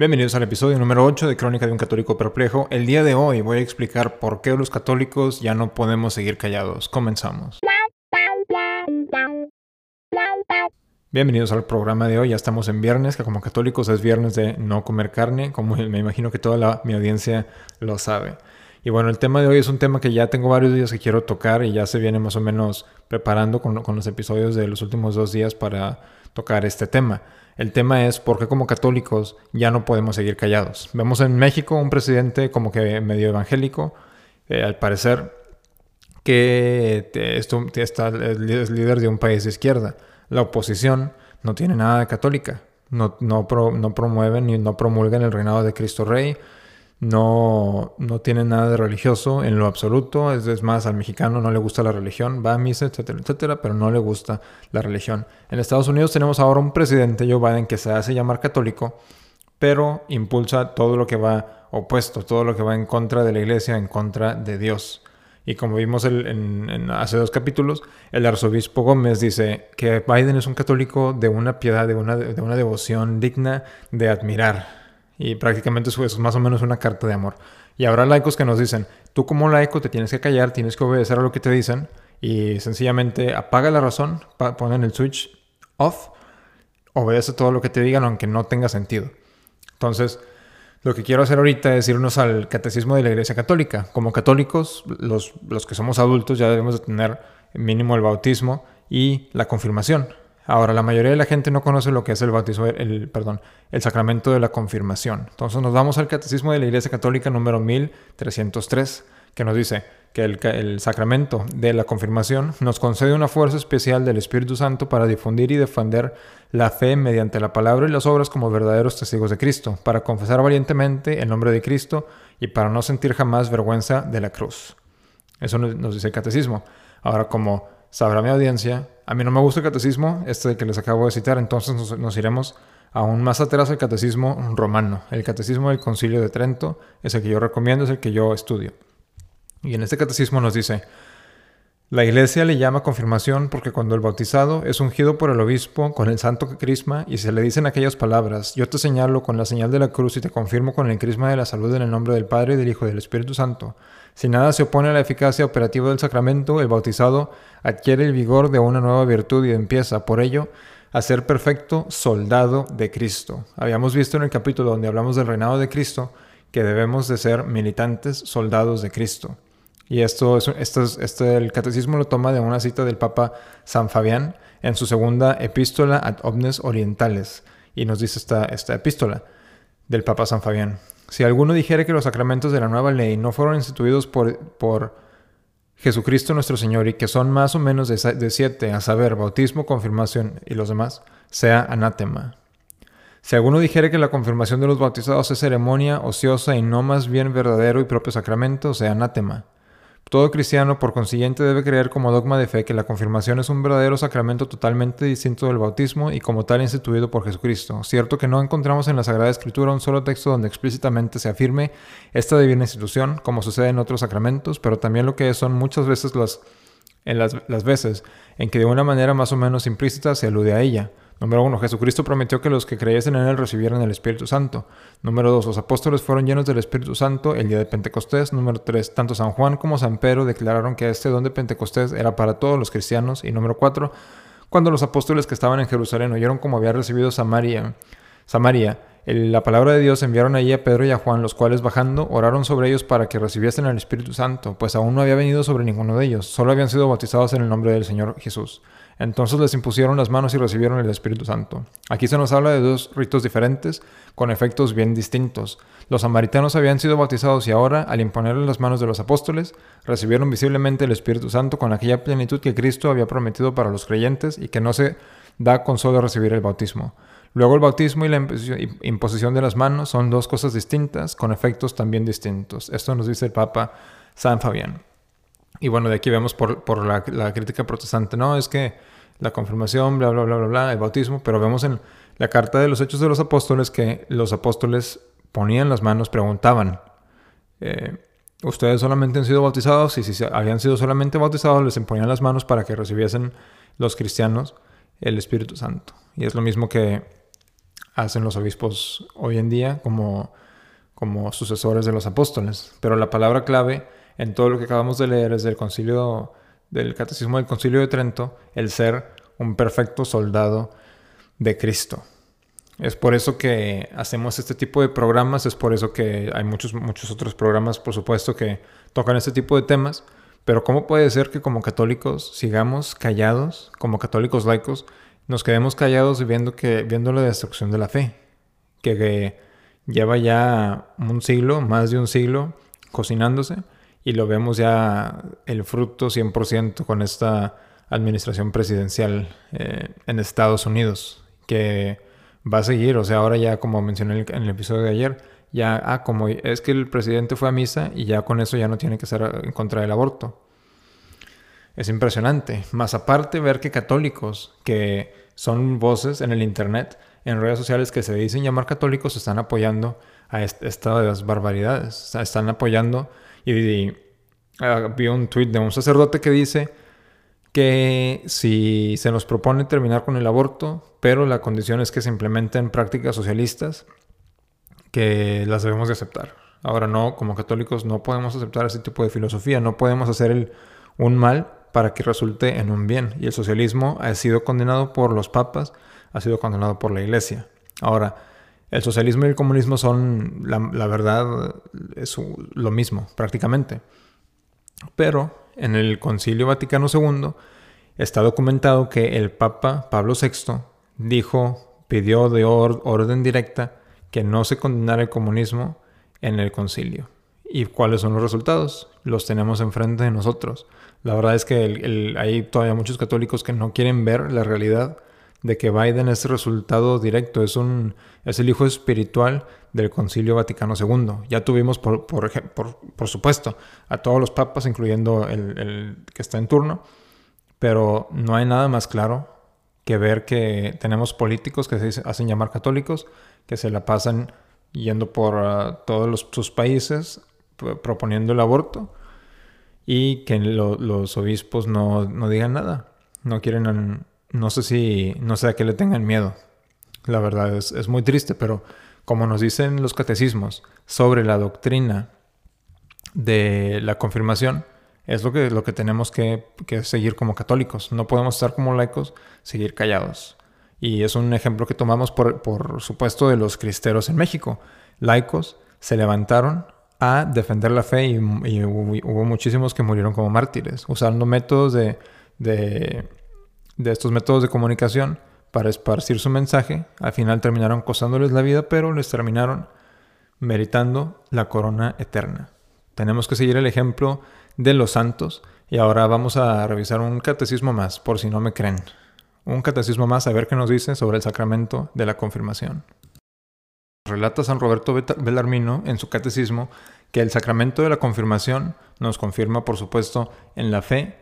Bienvenidos al episodio número 8 de Crónica de un Católico Perplejo. El día de hoy voy a explicar por qué los católicos ya no podemos seguir callados. Comenzamos. Bienvenidos al programa de hoy. Ya estamos en viernes, que como católicos es viernes de no comer carne, como me imagino que toda mi audiencia lo sabe. Y bueno, el tema de hoy es un tema que ya tengo varios días que quiero tocar y ya se viene más o menos preparando con, con los episodios de los últimos dos días para tocar este tema. El tema es por qué como católicos ya no podemos seguir callados. Vemos en México un presidente como que medio evangélico, eh, al parecer que esto, está, es líder de un país de izquierda. La oposición no tiene nada de católica, no, no, no promueven ni no promulgan el reinado de Cristo Rey, no, no tiene nada de religioso en lo absoluto, es, más, al mexicano no le gusta la religión, va a misa, etcétera, etcétera, pero no le gusta la religión. En Estados Unidos tenemos ahora un presidente, Joe Biden, que se hace llamar católico, pero impulsa todo lo que va opuesto, todo lo que va en contra de la iglesia, en contra de Dios. Y como vimos hace dos capítulos, el arzobispo Gómez dice que Biden es un católico de una piedad, de una devoción digna de admirar. Y prácticamente eso es más o menos una carta de amor. Y habrá laicos que nos dicen, tú como laico te tienes que callar, tienes que obedecer a lo que te dicen y sencillamente apaga la razón, ponen el switch off, obedece todo lo que te digan aunque no tenga sentido. Entonces, lo que quiero hacer ahorita es irnos al catecismo de la Iglesia Católica. Como católicos, los, los que somos adultos ya debemos de tener mínimo el bautismo y la confirmación. Ahora, la mayoría de la gente no conoce lo que es el bautismo, el, perdón, el sacramento de la confirmación. Entonces nos vamos al Catecismo de la Iglesia Católica número 1303, que nos dice que el, el, sacramento de la confirmación nos concede una fuerza especial del Espíritu Santo para difundir y defender la fe mediante la palabra y las obras como verdaderos testigos de Cristo, para confesar valientemente el nombre de Cristo y para no sentir jamás vergüenza de la cruz. Eso nos dice el catecismo. Ahora, como sabrá mi audiencia, a mí no me gusta el catecismo, este que les acabo de citar, entonces nos, iremos aún más atrás al catecismo romano. El catecismo del concilio de Trento es el que yo recomiendo, es el que yo estudio. Y en este catecismo nos dice, la iglesia le llama confirmación porque cuando el bautizado es ungido por el obispo con el santo crisma y se le dicen aquellas palabras, yo te señalo con la señal de la cruz y te confirmo con el crisma de la salud en el nombre del Padre del Hijo y del Espíritu Santo. Si nada se opone a la eficacia operativa del sacramento, el bautizado adquiere el vigor de una nueva virtud y empieza, por ello, a ser perfecto soldado de Cristo. Habíamos visto en el capítulo donde hablamos del reinado de Cristo que debemos de ser militantes soldados de Cristo. Y esto, es, esto, este, el catecismo lo toma de una cita del Papa San Fabián en su segunda epístola ad omnes orientales. Y nos dice esta, esta epístola del Papa San Fabián. Si alguno dijere que los sacramentos de la nueva ley no fueron instituidos por, por Jesucristo nuestro Señor y que son más o menos de, de siete, a saber, bautismo, confirmación y los demás, sea anátema. Si alguno dijere que la confirmación de los bautizados es ceremonia ociosa y no más bien verdadero y propio sacramento, sea anátema. Todo cristiano, por consiguiente, debe creer como dogma de fe que la confirmación es un verdadero sacramento totalmente distinto del bautismo y como tal instituido por Jesucristo. Cierto que no encontramos en la Sagrada Escritura un solo texto donde explícitamente se afirme esta divina institución, como sucede en otros sacramentos, pero también lo que son muchas veces las, en las, las veces en que de una manera más o menos implícita se alude a ella. Número uno, Jesucristo prometió que los que creyesen en Él recibieran el Espíritu Santo. Número dos, los apóstoles fueron llenos del Espíritu Santo el día de Pentecostés. Número tres, tanto San Juan como San Pedro declararon que este don de Pentecostés era para todos los cristianos. Y número cuatro, cuando los apóstoles que estaban en Jerusalén oyeron cómo había recibido Samaria, Samaria la palabra de Dios enviaron allí a Pedro y a Juan, los cuales bajando oraron sobre ellos para que recibiesen el Espíritu Santo, pues aún no había venido sobre ninguno de ellos, solo habían sido bautizados en el nombre del Señor Jesús. Entonces les impusieron las manos y recibieron el Espíritu Santo. Aquí se nos habla de dos ritos diferentes, con efectos bien distintos. Los samaritanos habían sido bautizados y ahora, al imponerle las manos de los apóstoles, recibieron visiblemente el Espíritu Santo con aquella plenitud que Cristo había prometido para los creyentes y que no se da con solo recibir el bautismo. Luego el bautismo y la imposición de las manos son dos cosas distintas, con efectos también distintos. Esto nos dice el Papa San Fabián. Y bueno, de aquí vemos por, la, la, crítica protestante, no, es que la confirmación, bla, bla, bla, bla, bla, el bautismo, pero vemos en la carta de los Hechos de los Apóstoles que los apóstoles ponían las manos, preguntaban, eh, ¿ustedes solamente han sido bautizados? Y si habían sido solamente bautizados, les imponían las manos para que recibiesen los cristianos el Espíritu Santo. Y es lo mismo que hacen los obispos hoy en día como, como sucesores de los apóstoles. Pero la palabra clave en todo lo que acabamos de leer es del concilio, del catecismo del concilio de Trento, el ser un perfecto soldado de Cristo. Es por eso que hacemos este tipo de programas, es por eso que hay muchos, muchos otros programas, por supuesto, que tocan este tipo de temas. Pero ¿cómo puede ser que como católicos sigamos callados, como católicos laicos, nos quedemos callados viendo, que, viendo la destrucción de la fe? Que, lleva ya un siglo, más de un siglo, cocinándose, y lo vemos ya el fruto 100% con esta administración presidencial eh, en Estados Unidos, que va a seguir, o sea, ahora ya como mencioné en el episodio de ayer, ya, ah, como es que el presidente fue a misa y ya con eso ya no tiene que ser en contra del aborto. Es impresionante. Más aparte ver que católicos, que son voces en el Internet, en redes sociales que se dicen llamar católicos, están apoyando a estas barbaridades. Están apoyando y, ah, vi un tuit de un sacerdote que dice que si se nos propone terminar con el aborto, pero la condición es que se implementen prácticas socialistas, que las debemos de aceptar. Ahora no, como católicos no podemos aceptar ese tipo de filosofía, no podemos hacer un mal para que resulte en un bien. Y el socialismo ha sido condenado por los papas, ha sido condenado por la iglesia. Ahora, el socialismo y el comunismo son, la, verdad, es lo mismo prácticamente. Pero en el Concilio Vaticano II está documentado que el Papa Pablo VI dijo, pidió de orden directa que no se condenara el comunismo en el concilio. ¿Y cuáles son los resultados? Los tenemos enfrente de nosotros. La verdad es que hay todavía muchos católicos que no quieren ver la realidad de que Biden es resultado directo, es, un, es el hijo espiritual del Concilio Vaticano II. Ya tuvimos, por, por, por, supuesto, a todos los papas, incluyendo el, el, que está en turno, pero no hay nada más claro que ver que tenemos políticos que se hacen llamar católicos, que se la pasan yendo por ah, todos sus países proponiendo el aborto y que los obispos no, no, digan nada. No quieren, no sé si, no sé a qué le tengan miedo. La verdad es, es muy triste, pero como nos dicen los catecismos sobre la doctrina de la confirmación, es lo que, lo que tenemos que, que, seguir como católicos. No podemos estar como laicos, seguir callados. Y es un ejemplo que tomamos, por, por supuesto, de los cristeros en México. Laicos se levantaron a defender la fe y, hubo, muchísimos que murieron como mártires, usando métodos de, de, de, estos métodos de comunicación para esparcir su mensaje. Al final terminaron costándoles la vida, pero les terminaron meritando la corona eterna. Tenemos que seguir el ejemplo de los santos. Y ahora vamos a revisar un catecismo más, por si no me creen. Un catecismo más a ver qué nos dice sobre el sacramento de la confirmación. Relata San Roberto Belarmino en su catecismo que el sacramento de la confirmación nos confirma, por supuesto, en la fe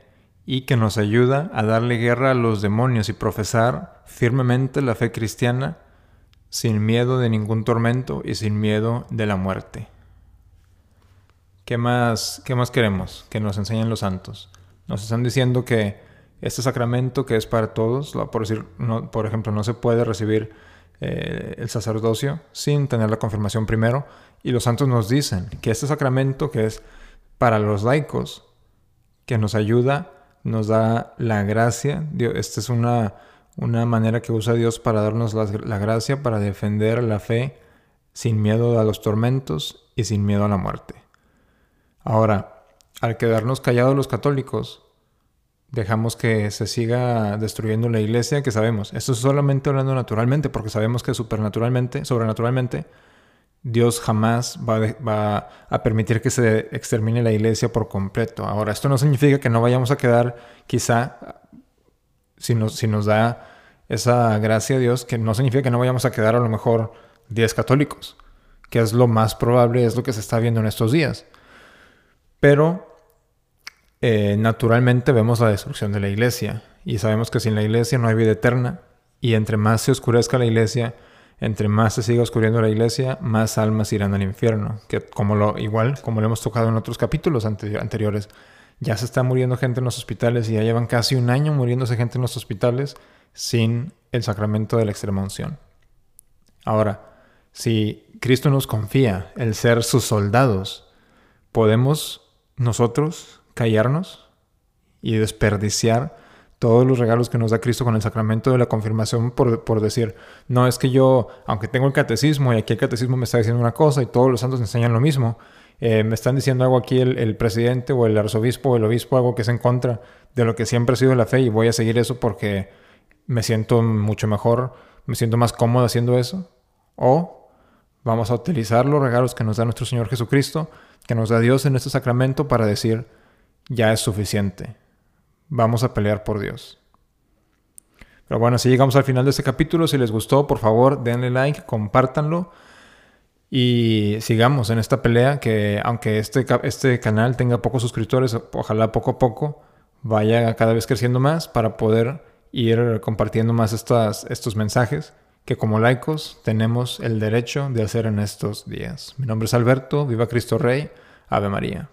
y que nos ayuda a darle guerra a los demonios y profesar firmemente la fe cristiana sin miedo de ningún tormento y sin miedo de la muerte. ¿Qué más, qué más queremos que nos enseñen los santos? Nos están diciendo que este sacramento que es para todos, por, decir, no, por ejemplo, no se puede recibir eh, el sacerdocio sin tener la confirmación primero. Y los santos nos dicen que este sacramento que es para los laicos, que nos ayuda, nos da la gracia. esta es una, una manera que usa Dios para darnos la, la gracia, para defender la fe sin miedo a los tormentos y sin miedo a la muerte. Ahora, al quedarnos callados los católicos, dejamos que se siga destruyendo la iglesia, que sabemos, esto es solamente hablando naturalmente, porque sabemos que supernaturalmente, sobrenaturalmente, Dios jamás va, a permitir que se extermine la iglesia por completo. Ahora, esto no significa que no vayamos a quedar, quizá, si nos, da esa gracia a Dios, que no significa que no vayamos a quedar a lo mejor 10 católicos, que es lo más probable, es lo que se está viendo en estos días. Pero eh, naturalmente vemos la destrucción de la iglesia y sabemos que sin la iglesia no hay vida eterna y entre más se oscurezca la iglesia, entre más se siga oscureciendo la iglesia, más almas irán al infierno, que como lo igual como lo hemos tocado en otros capítulos anteriores, ya se está muriendo gente en los hospitales y ya llevan casi un año muriéndose gente en los hospitales sin el sacramento de la extrema unción. Ahora, si Cristo nos confía el ser sus soldados, ¿podemos nosotros callarnos y desperdiciar todos los regalos que nos da Cristo con el sacramento de la confirmación por, decir, no es que yo, aunque tengo el catecismo y aquí el catecismo me está diciendo una cosa y todos los santos enseñan lo mismo, eh, me están diciendo algo aquí el, el, presidente o el arzobispo o el obispo, algo que es en contra de lo que siempre ha sido la fe y voy a seguir eso porque me siento mucho mejor, me siento más cómodo haciendo eso. O vamos a utilizar los regalos que nos da nuestro Señor Jesucristo, que nos da Dios en este sacramento para decir, ya es suficiente vamos a pelear por Dios. Pero bueno, así llegamos al final de este capítulo. Si les gustó, por favor, denle like, compártanlo y sigamos en esta pelea que aunque este, este canal tenga pocos suscriptores, ojalá poco a poco vaya cada vez creciendo más para poder ir compartiendo más estas, estos mensajes que como laicos tenemos el derecho de hacer en estos días. Mi nombre es Alberto, viva Cristo Rey, Ave María.